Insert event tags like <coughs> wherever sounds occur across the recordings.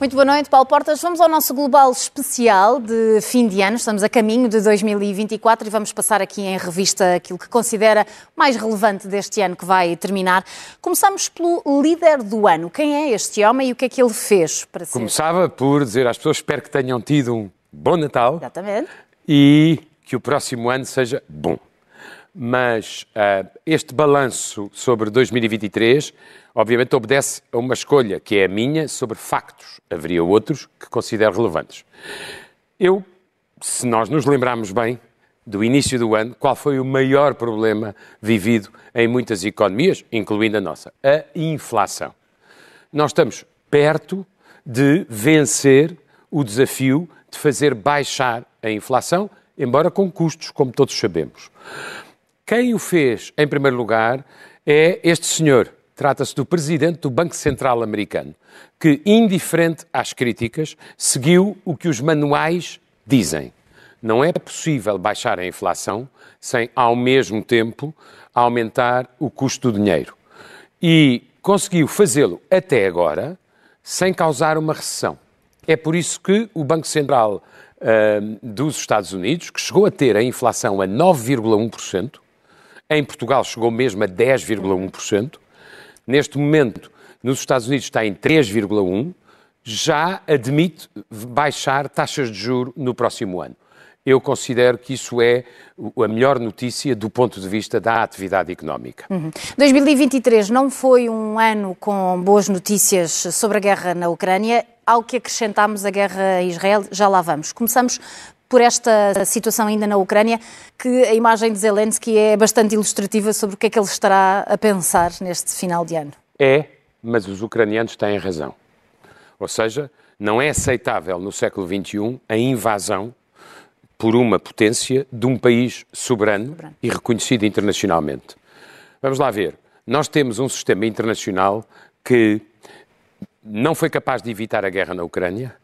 Muito boa noite, Paulo Portas. Vamos ao nosso global especial de fim de ano. Estamos a caminho de 2024 e vamos passar aqui em revista aquilo que considera mais relevante deste ano que vai terminar. Começamos pelo líder do ano. Quem é este homem e o que é que ele fez para ser? Começava por dizer às pessoas: espero que tenham tido um bom Natal. Exatamente. E que o próximo ano seja bom. Mas uh, este balanço sobre 2023 obviamente obedece a uma escolha que é a minha sobre factos. Haveria outros que considero relevantes. Eu, se nós nos lembrarmos bem do início do ano, qual foi o maior problema vivido em muitas economias, incluindo a nossa? A inflação. Nós estamos perto de vencer o desafio de fazer baixar a inflação, embora com custos, como todos sabemos. Quem o fez, em primeiro lugar, é este senhor, Trata-se do presidente do Banco Central americano, que, indiferente às críticas, seguiu o que os manuais dizem. Não é possível baixar a inflação sem, ao mesmo tempo, aumentar o custo do dinheiro. E conseguiu fazê-lo até agora sem causar uma recessão. É por isso que o Banco Central uh, dos Estados Unidos, que chegou a ter a inflação a 9,1%, em Portugal chegou mesmo a 10,1%, neste momento nos Estados Unidos está em 3,1, já admite baixar taxas de juro no próximo ano. Eu considero que isso é a melhor notícia do ponto de vista da atividade económica. Uhum. 2023 não foi um ano com boas notícias sobre a guerra na Ucrânia. Ao que acrescentamos a guerra a Israel, já lá vamos. Começamos por esta situação ainda na Ucrânia, que a imagem de Zelensky é bastante ilustrativa sobre o que é que ele estará a pensar neste final de ano. É, mas os ucranianos têm razão. Ou seja, não é aceitável no século XXI a invasão por uma potência de um país soberano, soberano, e reconhecido internacionalmente. Vamos lá ver. Nós temos um sistema internacional que não foi capaz de evitar a guerra na Ucrânia,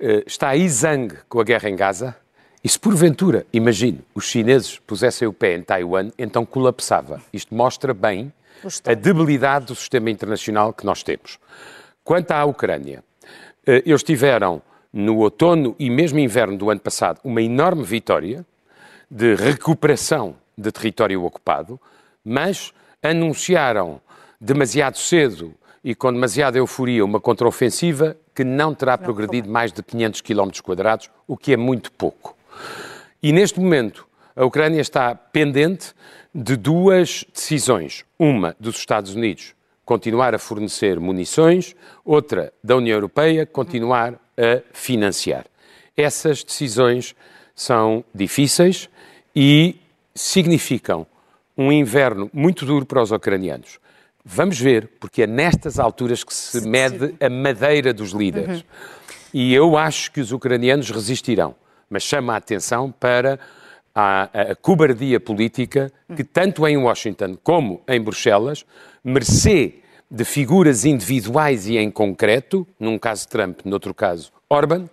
eh, está exangue com a guerra em Gaza, e se porventura, imagine, os chineses pusessem o pé em Taiwan, então colapsava. Isto mostra bem a debilidade do sistema internacional que nós temos. Quanto à Ucrânia, eh, eles tiveram no outono e mesmo inverno do ano passado uma enorme vitória de recuperação de território ocupado, mas anunciaram demasiado cedo e com demasiada euforia uma contraofensiva que não terá não, progredido como? mais de 500 km quadrados, o que é muito pouco. E neste momento, a Ucrânia está pendente de duas decisões. Uma dos Estados Unidos continuar a fornecer munições, outra da União Europeia continuar a financiar. Essas decisões são difíceis e significam um inverno muito duro para os ucranianos. Vamos ver, porque é nestas alturas que se mede a madeira dos líderes. Uhum. E eu acho que os ucranianos resistirão, mas chama a atenção para a, a, cobardia política que, tanto em Washington como em Bruxelas, mercê de figuras individuais e em concreto, num caso Trump, noutro caso Orban,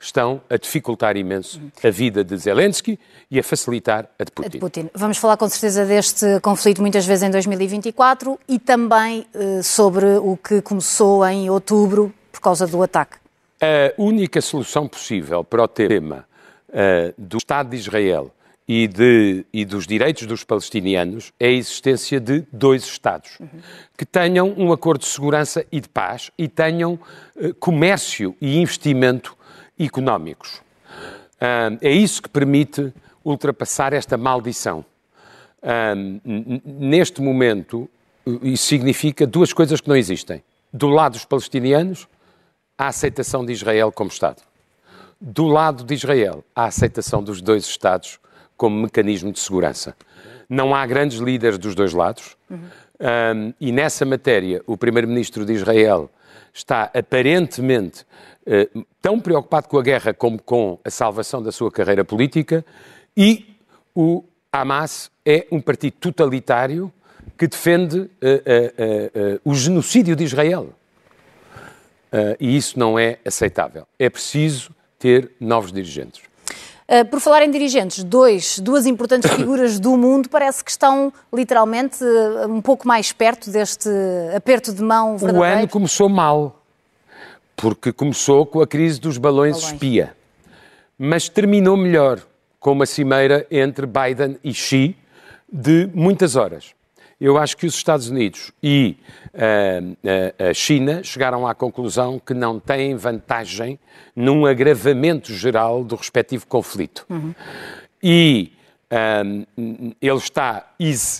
estão a dificultar imenso a vida de Zelensky e a facilitar a de Putin. De Putin. Vamos falar com certeza deste conflito muitas vezes em 2024 e também uh, sobre o que começou em outubro por causa do ataque. A única solução possível para o tema uh, do Estado de Israel e, de, e, dos direitos dos palestinianos é a existência de dois Estados uhum. que tenham um acordo de segurança e de paz e tenham uh, comércio e investimento económicos. é isso que permite ultrapassar esta maldição. neste momento, isso significa duas coisas que não existem. Do lado dos palestinianos, a aceitação de Israel como Estado. Do lado de Israel, a aceitação dos dois Estados como mecanismo de segurança. Não há grandes líderes dos dois lados. Uhum. Um, e nessa matéria, o primeiro-ministro de Israel está aparentemente tão preocupado com a guerra como com a salvação da sua carreira política, e o Hamas é um partido totalitário que defende uh, uh, uh, o genocídio de Israel. e isso não é aceitável. É preciso ter novos dirigentes. por falar em dirigentes, dois, duas importantes <coughs> figuras do mundo parece que estão literalmente um pouco mais perto deste aperto de mão verdadeiro. O ano começou mal porque começou com a crise dos balões, balões. espia, mas terminou melhor com uma cimeira entre Biden e Xi de muitas horas. Eu acho que os Estados Unidos e uh, a China chegaram à conclusão que não têm vantagem num agravamento geral do respectivo conflito. Uhum. E um, ele está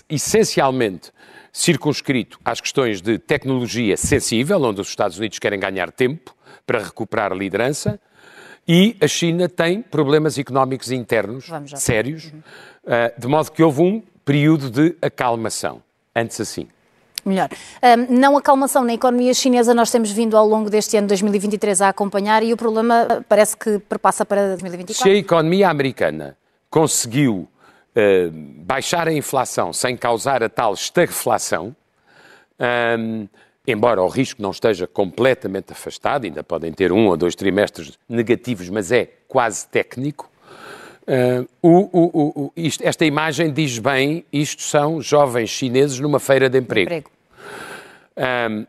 essencialmente circunscrito às questões de tecnologia sensível, onde os Estados Unidos querem ganhar tempo para recuperar a liderança, e a China tem problemas económicos internos sérios, uhum. uh, de modo que houve um período de acalmação. Antes assim. Melhor. Um, não acalmação na economia chinesa nós temos vindo ao longo deste ano 2023 a acompanhar e o problema parece que perpassa para 2024. Se a economia americana conseguiu uh, baixar a inflação sem causar a tal estagflação, um, embora o risco não esteja completamente afastado, ainda podem ter um ou dois trimestres negativos, mas é quase técnico. Uh, o, o, o, isto, esta imagem diz bem, isto são jovens chineses numa feira de emprego. emprego. Um,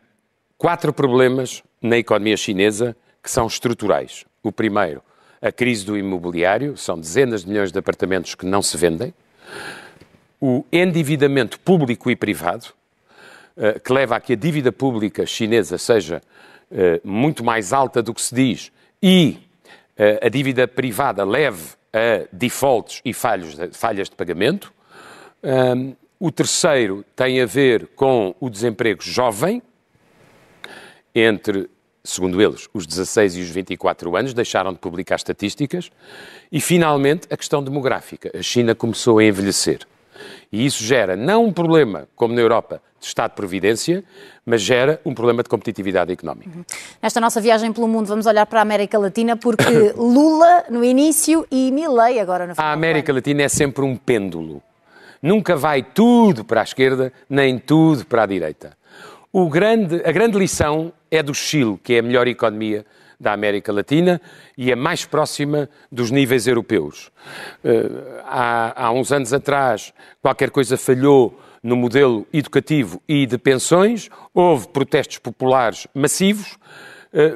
quatro problemas na economia chinesa que são estruturais. O primeiro, a crise do imobiliário, são dezenas de milhões de apartamentos que não se vendem. O endividamento público e privado, uh, que leva a que a dívida pública chinesa seja uh, muito mais alta do que se diz e uh, a dívida privada leve a defaults e falhas de pagamento. O terceiro tem a ver com o desemprego jovem, entre, segundo eles, os 16 e os 24 anos, deixaram de publicar estatísticas. E, finalmente, a questão demográfica. A China começou a envelhecer. E isso gera não um problema, como na Europa, de Estado de Providência, mas gera um problema de competitividade económica. Uhum. Nesta nossa viagem pelo mundo, vamos olhar para a América Latina, porque <coughs> Lula no início e Milei agora no final. A América Latina é sempre um pêndulo. Nunca vai tudo para a esquerda, nem tudo para a direita. Grande, a grande lição é do Chile, que é a melhor economia da América Latina e a mais próxima dos níveis europeus. Uh, há, há uns anos atrás, qualquer coisa falhou no modelo educativo e de pensões, houve protestos populares massivos, eh,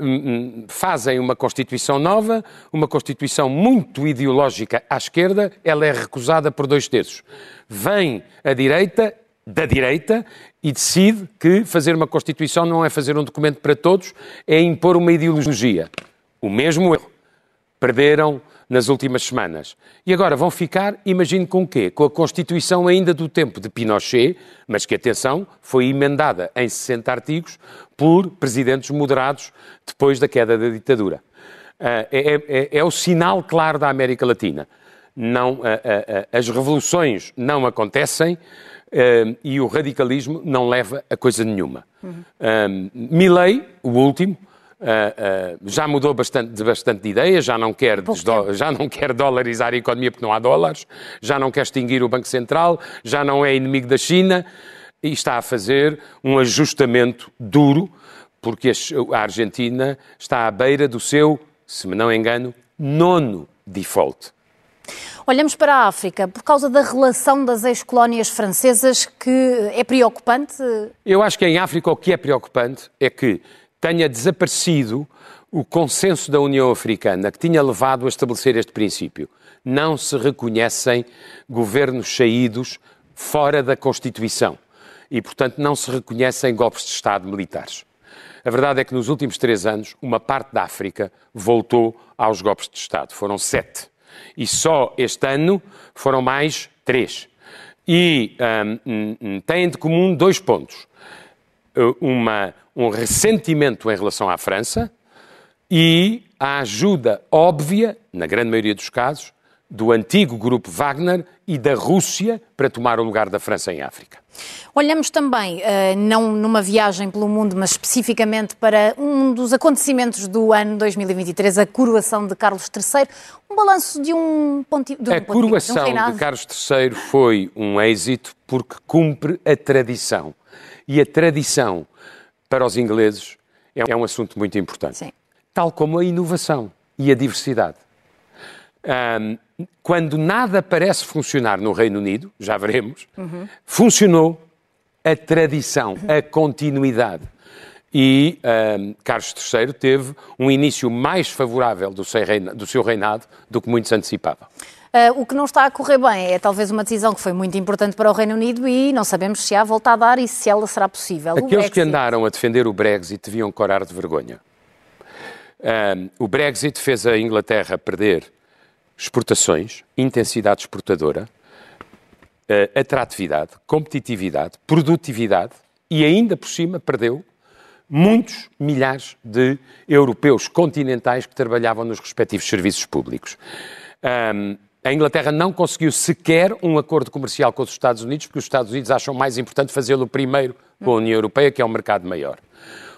fazem uma Constituição nova, uma Constituição muito ideológica à esquerda, ela é recusada por dois terços. Vem a direita, da direita, e decide que fazer uma Constituição não é fazer um documento para todos, é impor uma ideologia. O mesmo erro. Perderam nas últimas semanas. E agora vão ficar, imagino com o quê? Com a Constituição ainda do tempo de Pinochet, mas que, atenção, foi emendada em 60 artigos por presidentes moderados depois da queda da ditadura. Uh, é, é, é, o sinal claro da América Latina. Não, uh, uh, as revoluções não acontecem e o radicalismo não leva a coisa nenhuma. Uhum. Milley, o último, Uh, uh, já mudou bastante, de bastante de ideia, já não, quer já não quer dolarizar a economia porque não há dólares, já não quer extinguir o Banco Central, já não é inimigo da China e está a fazer um ajustamento duro porque a Argentina está à beira do seu, se me não engano, nono default. Olhamos para a África por causa da relação das ex-colónias francesas que é preocupante? Eu acho que em África o que é preocupante é que tenha desaparecido o consenso da União Africana que tinha levado a estabelecer este princípio. Não se reconhecem governos saídos fora da Constituição e, portanto, não se reconhecem golpes de Estado militares. A verdade é que nos últimos três anos, uma parte da África voltou aos golpes de Estado. Foram sete. E só este ano foram mais três. E um, um, têm de comum dois pontos. Uma, um ressentimento em relação à França e a ajuda óbvia, na grande maioria dos casos, do antigo grupo Wagner e da Rússia para tomar o lugar da França em África. Olhamos também, eh, não numa viagem pelo mundo, mas especificamente para um dos acontecimentos do ano 2023, a coroação de Carlos III. Um balanço de um ponto de um A coroação de, um de Carlos III foi um êxito porque cumpre a tradição. E a tradição para os ingleses é um assunto muito importante. Sim. Tal como a inovação e a diversidade. Um, quando nada parece funcionar no Reino Unido, já veremos, uhum. funcionou a tradição, a continuidade. e um, Carlos III teve um início mais favorável do seu, reinado, do seu reinado do que muitos antecipavam. Uh, o que não está a correr bem é talvez uma decisão que foi muito importante para o Reino Unido e não sabemos se há volta a dar e se ela será possível. Aqueles que andaram a defender o Brexit deviam corar de vergonha. Um, o Brexit fez a Inglaterra perder exportações, intensidade exportadora, uh, atratividade, competitividade, produtividade e ainda por cima perdeu muitos milhares de europeus continentais que trabalhavam nos respectivos serviços públicos. Um, a Inglaterra não conseguiu sequer um acordo comercial com os Estados Unidos, porque os Estados Unidos acham mais importante fazê-lo primeiro com a União Europeia, que é um mercado maior.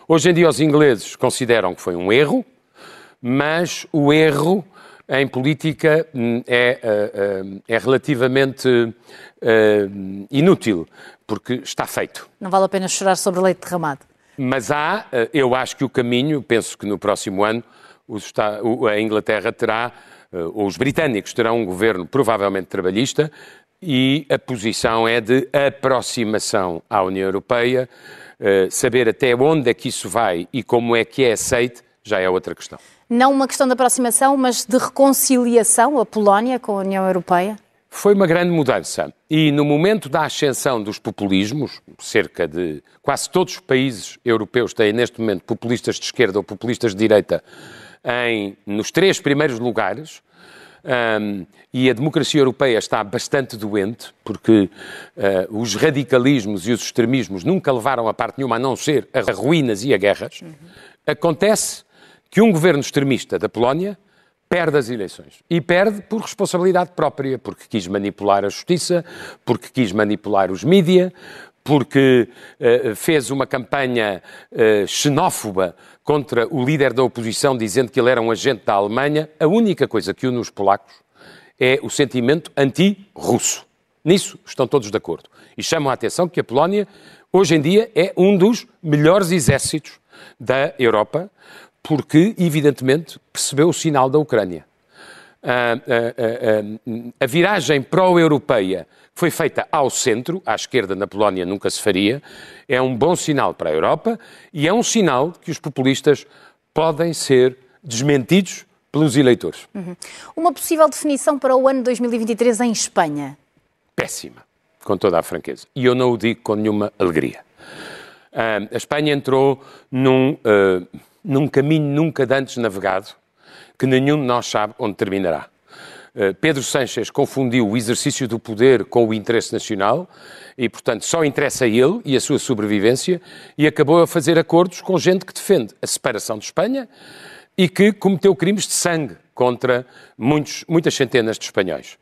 Hoje em dia, os ingleses consideram que foi um erro, mas o erro em política hum, é, eh, eh, é relativamente eh, inútil, porque está feito. Não vale a pena chorar sobre leite derramado. Mas há, eu acho que o caminho, penso que no próximo ano, a Inglaterra terá, ou os britânicos terão um governo provavelmente trabalhista, e a posição é de aproximação à União Europeia, saber até onde é que isso vai e como é que é aceite, já é outra questão não uma questão de aproximação, mas de reconciliação, a Polónia com a União Europeia? Foi uma grande mudança. E no momento da ascensão dos populismos, cerca de quase todos os países europeus têm neste momento populistas de esquerda ou populistas de direita em, nos três primeiros lugares, um, e a democracia europeia está bastante doente, porque uh, os radicalismos e os extremismos nunca levaram a parte nenhuma a não ser a ruínas e a guerras. Uhum. Acontece que um governo extremista da Polónia perde as eleições. E perde por responsabilidade própria, porque quis manipular a justiça, porque quis manipular os mídia, porque uh, fez uma campanha uh, xenófoba contra o líder da oposição, dizendo que ele era um agente da Alemanha. A única coisa que une os polacos é o sentimento anti-russo. Nisso estão todos de acordo. E chamam a atenção que a Polónia, hoje em dia, é um dos melhores exércitos da Europa, porque, evidentemente, percebeu o sinal da Ucrânia. A, a, a, a viragem pró-europeia que foi feita ao centro, à esquerda na Polónia nunca se faria, é um bom sinal para a Europa e é um sinal que os populistas podem ser desmentidos pelos eleitores. Uhum. Uma possível definição para o ano 2023 em Espanha? Péssima, com toda a franqueza. E eu não o digo com nenhuma alegria. A Espanha entrou num. Uh, num caminho nunca antes navegado, que nenhum de nós sabe onde terminará. Eh, Pedro Sanches confundiu o exercício do poder com o interesse nacional e, portanto, só interessa a ele e a sua sobrevivência e acabou a fazer acordos com gente que defende a separação de Espanha e que cometeu crimes de sangue contra muitos, muitas centenas de espanhóis.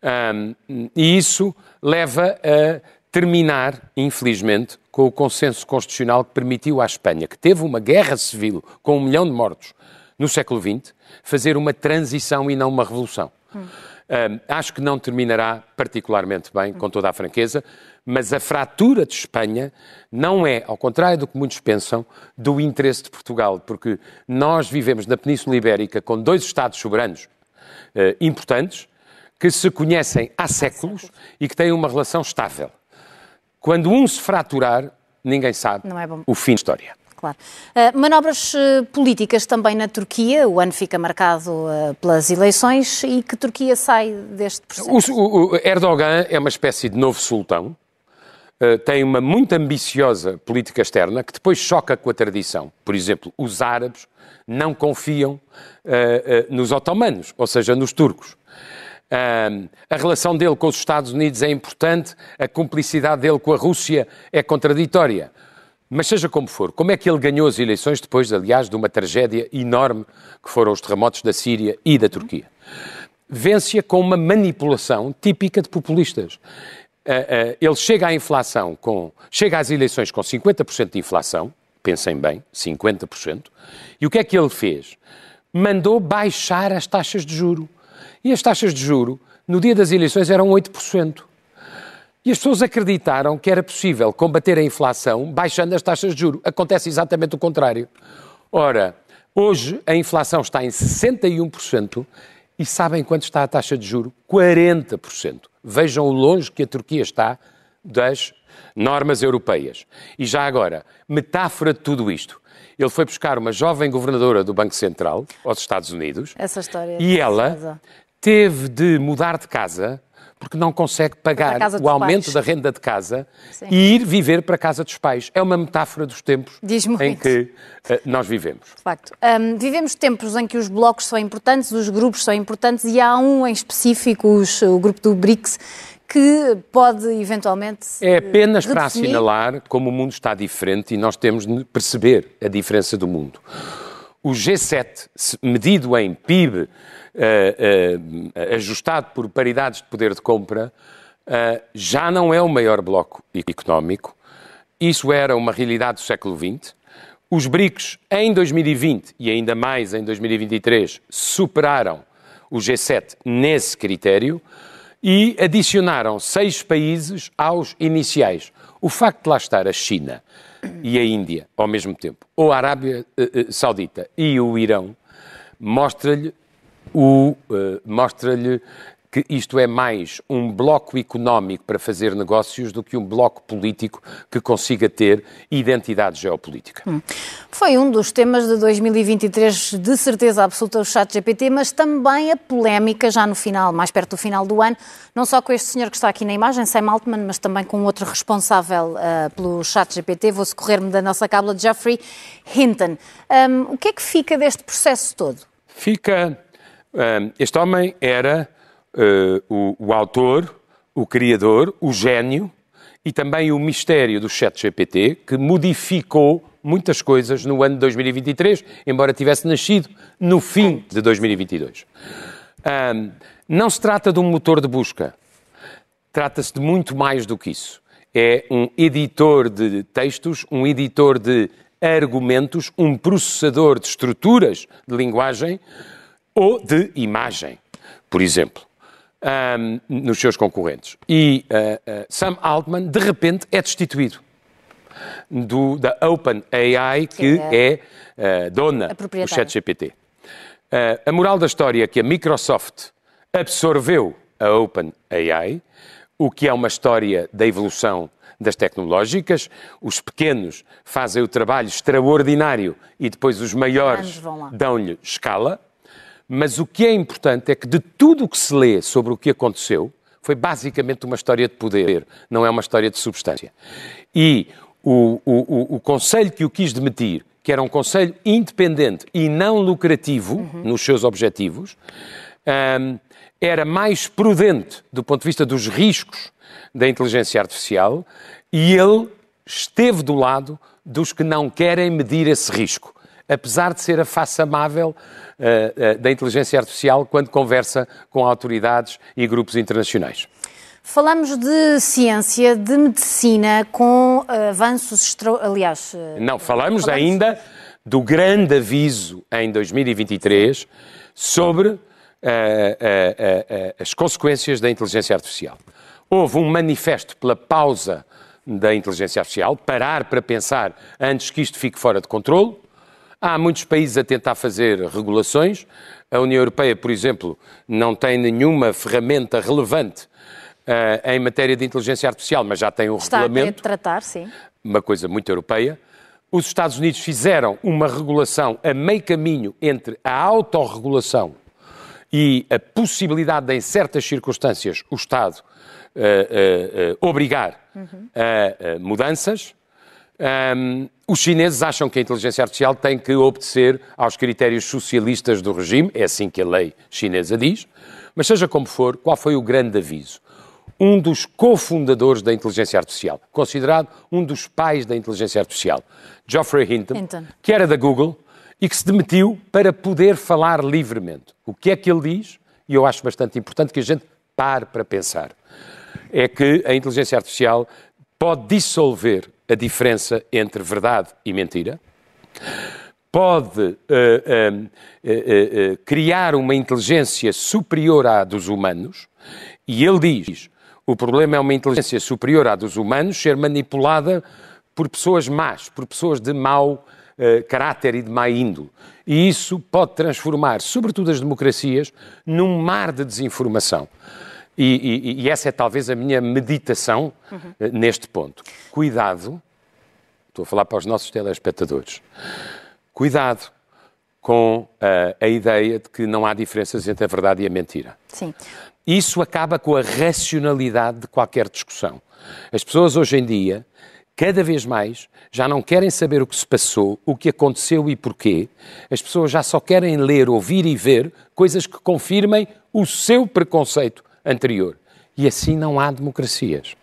Um, e isso leva a terminar, infelizmente, com o consenso constitucional que permitiu à Espanha, que teve uma guerra civil com um milhão de mortos no século XX, fazer uma transição e não uma revolução. Hum. Um, acho que não terminará particularmente bem, com toda a franqueza, mas a fratura de Espanha não é, ao contrário do que muitos pensam, do interesse de Portugal, porque nós vivemos na Península Ibérica com dois Estados soberanos uh, importantes que se conhecem há séculos e que têm uma relação estável. Quando um se fraturar, ninguém sabe é o fim da história. Claro. Uh, manobras uh, políticas também na Turquia, o ano fica marcado uh, pelas eleições e que Turquia sai deste processo? O, o Erdogan é uma espécie de novo sultão, tem uma muito ambiciosa política externa que depois choca com a tradição. Por exemplo, os árabes não confiam nos otomanos, ou seja, nos turcos a relação dele com os Estados Unidos é importante, a cumplicidade dele com a Rússia é contraditória. Mas seja como for, como é que ele ganhou as eleições depois, aliás, de uma tragédia enorme que foram os terremotos da Síria e da Turquia? Vence-a com uma manipulação típica de populistas. Ele chega à inflação com. chega às eleições com 50% de inflação, pensem bem, 50%, e o que é que ele fez? Mandou baixar as taxas de juro. E as taxas de juro, no dia das eleições, eram 8%. E as pessoas acreditaram que era possível combater a inflação baixando as taxas de juro. Acontece exatamente o contrário. Ora, hoje a inflação está em 61% e sabem quanto está a taxa de juro? 40%. Vejam o longe que a Turquia está das normas europeias. E já agora, metáfora de tudo isto. Ele foi buscar uma jovem governadora do Banco Central aos Estados Unidos. Essa história. E ela teve de mudar de casa porque não consegue pagar o aumento pais. da renda de casa Sim. e ir viver para a casa dos pais. É uma metáfora dos tempos em que uh, nós vivemos. De facto. Um, vivemos tempos em que os blocos são importantes, os grupos são importantes e há um em específico, os, o grupo do BRICS, que pode eventualmente. É apenas redefinir. para assinalar como o mundo está diferente e nós temos de perceber a diferença do mundo. O G7, medido em PIB, uh, uh, ajustado por paridades de poder de compra, uh, já não é o maior bloco económico. Isso era uma realidade do século XX. Os BRICS, em 2020 e ainda mais em 2023, superaram o G7 nesse critério e adicionaram seis países aos iniciais. O facto de lá estar a China e a Índia ao mesmo tempo, ou a Arábia uh, Saudita e o Irão, mostra-lhe o, uh, mostra-lhe que isto é mais um bloco económico para fazer negócios do que um bloco político que consiga ter identidade geopolítica. Hum. Foi um dos temas de 2023, de certeza absoluta, o chat GPT, mas também a polémica já no final, mais perto do final do ano, não só com este senhor que está aqui na imagem, Sam Altman, mas também com outro responsável uh, pelo chat GPT, vou socorrer-me da nossa cábula, Jeffrey Hinton. Um, o que é que fica deste processo todo? Fica... Um, este homem era uh, o, o, autor, o criador, o gênio e também o mistério do chat GPT, que modificou muitas coisas no ano de 2023, embora tivesse nascido no fim de 2022. Um, não se trata de um motor de busca, trata-se de muito mais do que isso. É um editor de textos, um editor de argumentos, um processador de estruturas de linguagem ou de imagem, por exemplo um, nos seus concorrentes. E uh, uh, Sam Altman, de repente, é destituído do, da OpenAI, que é, é uh, dona do ChatGPT. a moral da história é que a Microsoft absorveu a OpenAI, o que é uma história da evolução das tecnológicas. Os pequenos fazem o trabalho extraordinário e depois os maiores dão-lhe escala. Mas o que é importante é que de tudo o que se lê sobre o que aconteceu, foi basicamente uma história de poder, não é uma história de substância. E o, o, o, conselho que o quis demitir, que era um conselho independente e não lucrativo uhum. nos seus objetivos, um, era mais prudente do ponto de vista dos riscos da inteligência artificial e ele esteve do lado dos que não querem medir esse risco apesar de ser a face amável uh, uh, da inteligência artificial quando conversa com autoridades e grupos internacionais. Falamos de ciência, de medicina, com avanços extra... aliás... Não, falamos, falamos, ainda do grande aviso em 2023 sobre uh, uh, uh, as consequências da inteligência artificial. Houve um manifesto pela pausa da inteligência artificial, parar para pensar antes que isto fique fora de controle. Há muitos países a tentar fazer regulações. A União Europeia, por exemplo, não tem nenhuma ferramenta relevante uh, em matéria de inteligência artificial, mas já tem um Está regulamento. Está a tratar, sim. Uma coisa muito europeia. Os Estados Unidos fizeram uma regulação a meio caminho entre a autorregulação e a possibilidade de, em certas circunstâncias, o Estado uh, uh, obrigar uhum. a mudanças. Um, os chineses acham que a inteligência artificial tem que obedecer aos critérios socialistas do regime, é assim que a lei chinesa diz, mas seja como for, qual foi o grande aviso? Um dos cofundadores da inteligência artificial, considerado um dos pais da inteligência artificial, Geoffrey Hinton, Hinton, que era da Google e que se demitiu para poder falar livremente. O que é que ele diz? E eu acho bastante importante que a gente pare para pensar. É que a inteligência artificial pode dissolver a diferença entre verdade e mentira, pode uh, uh, uh, criar uma inteligência superior à dos humanos, e ele diz: o problema é uma inteligência superior à dos humanos ser manipulada por pessoas más, por pessoas de mau caráter e de má índole. E isso pode transformar, sobretudo as democracias, num mar de desinformação. E, e, e, essa é talvez a minha meditação uhum. neste ponto. Cuidado, estou a falar para os nossos telespectadores, cuidado com uh, a ideia de que não há diferenças entre a verdade e a mentira. Sim. Isso acaba com a racionalidade de qualquer discussão. As pessoas hoje em dia, cada vez mais, já não querem saber o que se passou, o que aconteceu e porquê. As pessoas já só querem ler, ouvir e ver coisas que confirmem o seu preconceito anterior. E assim não há democracias.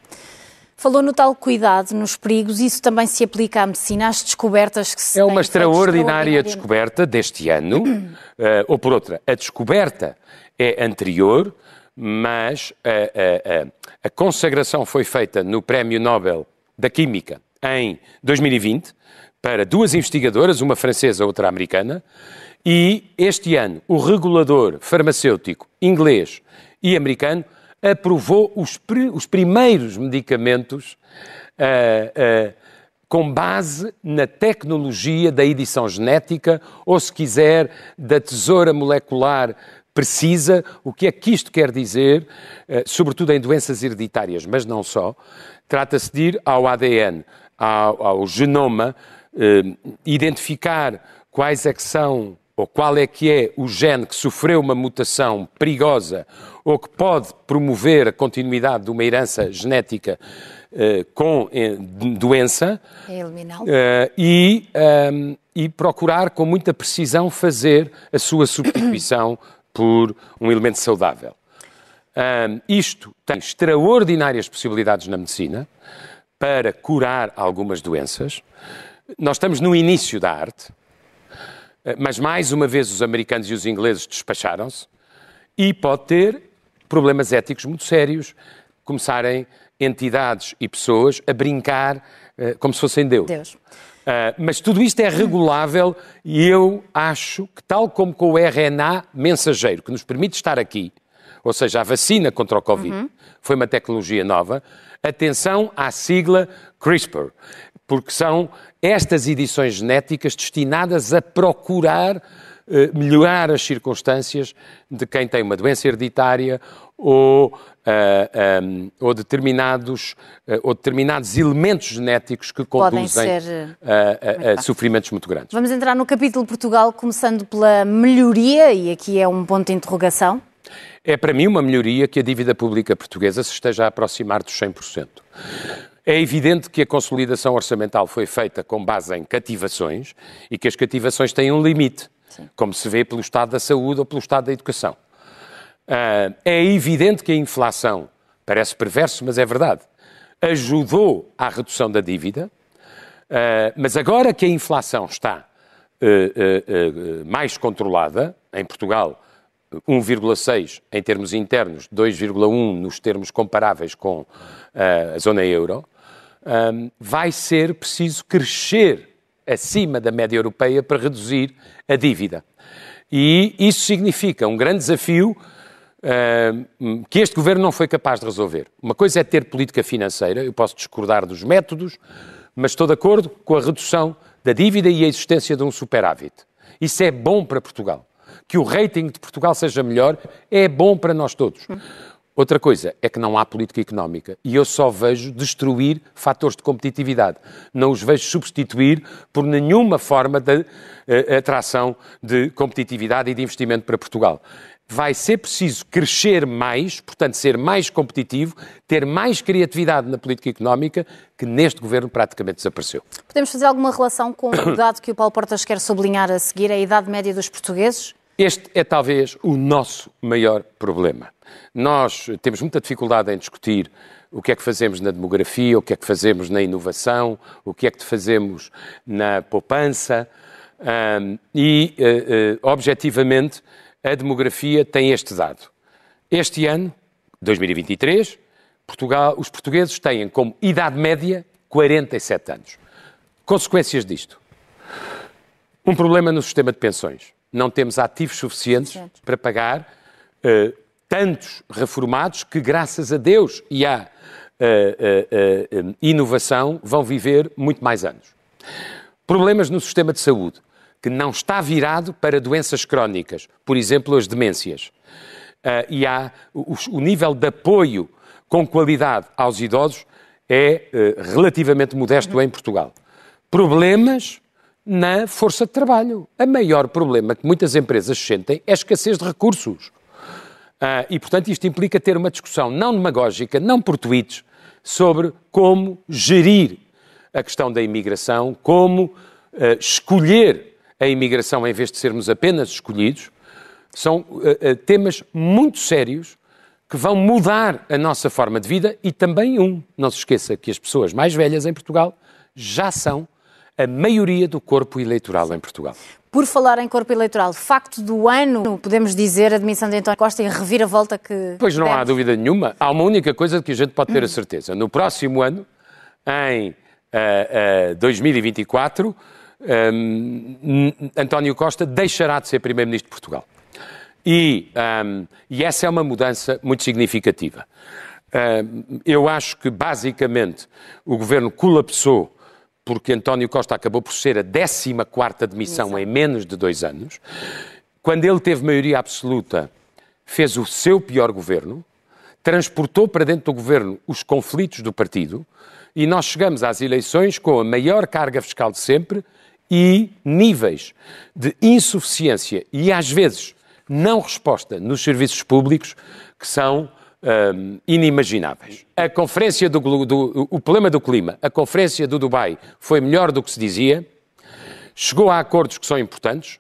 Falou no tal cuidado, nos perigos, isso também se aplica à medicina, às descobertas que se É uma extraordinária descoberta deste ano, uh, <clears throat> ou por outra, a descoberta é anterior, mas a, a, a, a consagração foi feita no Prémio Nobel da Química em 2020 para duas investigadoras, uma francesa, outra americana, e este ano o regulador farmacêutico inglês e americano aprovou os, os primeiros medicamentos uh, uh, com base na tecnologia da edição genética, ou se quiser, da tesoura molecular precisa. O que é que isto quer dizer, uh, sobretudo em doenças hereditárias, mas não só? Trata-se de ir ao ADN, ao, ao genoma, identificar quais é que são ou qual é que é o gene que sofreu uma mutação perigosa ou que pode promover a continuidade de uma herança genética uh, com eh, doença uh, e, um, ehm, e procurar com muita precisão fazer a sua substituição por um elemento saudável. Um, ehm, isto tem extraordinárias possibilidades na medicina para curar algumas doenças. Nós estamos no início da arte. Eh, mas mais uma vez os americanos e os ingleses despacharam-se e pode ter problemas éticos muito sérios, começarem entidades e pessoas a brincar uh, como se fossem Deus. Deus. Uh, mas tudo isto é regulável e eu acho que, tal como com o RNA mensageiro, que nos permite estar aqui, ou seja, a vacina contra o Covid, uhum. foi uma tecnologia nova, atenção à sigla CRISPR, porque são estas edições genéticas destinadas a procurar eh, melhorar as circunstâncias de quem tem uma doença hereditária ou, uh, eh, um, ou, determinados, uh, ou determinados elementos genéticos que conduzem ser... a, a, a sofrimentos muito grandes. Vamos entrar no capítulo Portugal, começando pela melhoria, e aqui é um ponto de interrogação. É para mim uma melhoria que a dívida pública portuguesa se esteja a aproximar dos 100%. É evidente que a consolidação orçamental foi feita com base em cativações e que as cativações têm um limite, Sim. como se vê pelo estado da saúde ou pelo estado da educação. Uh, é evidente que a inflação, parece perverso, mas é verdade, ajudou à redução da dívida, uh, mas agora que a inflação está uh, mais controlada, em Portugal 1,6 em termos internos, 2,1 nos termos comparáveis com a zona euro, um, vai ser preciso crescer acima da média europeia para reduzir a dívida. E isso significa um grande desafio que este governo não foi capaz de resolver. Uma coisa é ter política financeira, eu posso discordar dos métodos, mas estou de acordo com a redução da dívida e a existência de um superávit. Isso é bom para Portugal. Que o rating de Portugal seja melhor é bom para nós todos. Outra coisa é que não há política económica e eu só vejo destruir fatores de competitividade. Não os vejo substituir por nenhuma forma de uh, atração de competitividade e de investimento para Portugal. Vai ser preciso crescer mais, portanto, ser mais competitivo, ter mais criatividade na política económica, que neste governo praticamente desapareceu. Podemos fazer alguma relação com o <coughs> dado que o Paulo Portas quer sublinhar a seguir, a idade média dos portugueses? Este é talvez o nosso maior problema. Nós temos muita dificuldade em discutir o que é que fazemos na demografia, o que é que fazemos na inovação, o que é que fazemos na poupança. Um, e, uh, uh, objetivamente, a demografia tem este dado. Este ano, 2023, Portugal, os portugueses têm como idade média 47 anos. Consequências disto? Um problema no sistema de pensões não temos ativos suficientes para pagar uh, tantos reformados que, graças a Deus e à uh, uh, inovação, vão viver muito mais anos. Problemas no sistema de saúde, que não está virado para doenças crónicas, por exemplo, as demências. e há o, o, nível de apoio com qualidade aos idosos é relativamente modesto em Portugal. Problemas na força de trabalho. O maior problema que muitas empresas sentem é a escassez de recursos. Uh, e, portanto, isto implica ter uma discussão não demagógica, não por tweets, sobre como gerir a questão da imigração, como uh, escolher a imigração em vez de sermos apenas escolhidos. São uh, temas muito sérios que vão mudar a nossa forma de vida e também um, não se esqueça que as pessoas mais velhas em Portugal já são a maioria do corpo eleitoral em Portugal. Por falar em corpo eleitoral, facto do ano, podemos dizer, a demissão de António Costa e a reviravolta que. Pois não há dúvida nenhuma. Há uma única coisa que a gente pode ter a certeza. No próximo ano, em uh, uh, 2024, um, António Costa deixará de ser Primeiro-Ministro de Portugal. E, um, e, essa é uma mudança muito significativa. Um, eu acho que, basicamente, o governo colapsou porque António Costa acabou por ser a 14 demissão em menos de dois anos. Quando ele teve maioria absoluta, fez o seu pior governo, transportou para dentro do governo os conflitos do partido e nós chegamos às eleições com a maior carga fiscal de sempre e níveis de insuficiência e, às vezes, não resposta nos serviços públicos que são um, inimagináveis. A conferência do, do, o problema do clima, a conferência do Dubai foi melhor do que se dizia, chegou a acordos que são importantes,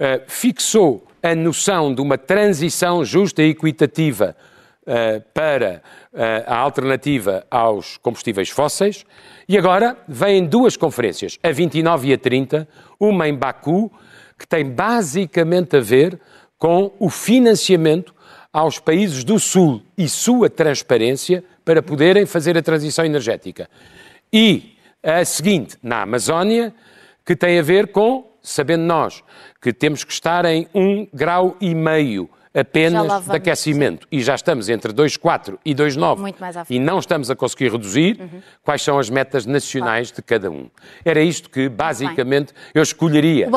uh, fixou a noção de uma transição justa e equitativa uh, para uh, a alternativa aos combustíveis fósseis, e agora vêm duas conferências, a 29 e a 30, uma em Baku, que tem basicamente a ver com o financiamento aos países do Sul e sua transparência para poderem fazer a transição energética. E a seguinte, na Amazónia, que tem a ver com, sabendo nós, que temos que estar em um grau e meio apenas de aquecimento e já estamos entre 2,4 e 2,9 e não estamos a conseguir reduzir, uhum. quais são as metas nacionais claro. de cada um? Era isto que, basicamente, eu escolheria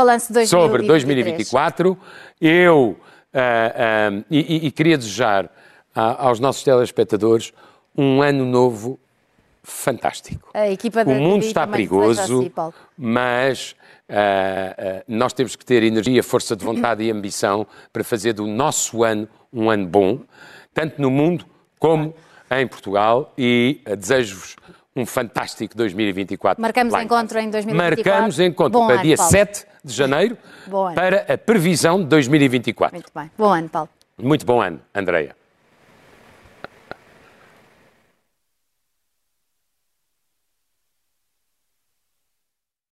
sobre 2024. Eu Uh, uh, e, e, queria desejar aos nossos telespectadores um ano novo fantástico. o mundo está perigoso, mas uh, nós temos que ter energia, força de vontade e ambição para fazer do nosso ano um ano bom, tanto no mundo como em Portugal. E desejo-vos um fantástico 2024. Marcamos encontro em 2024. Marcamos encontro Bom para ano, dia Paulo. 7 de janeiro para a previsão de 2024. Muito bem. Bom ano, Paulo. Muito bom ano, Andreia.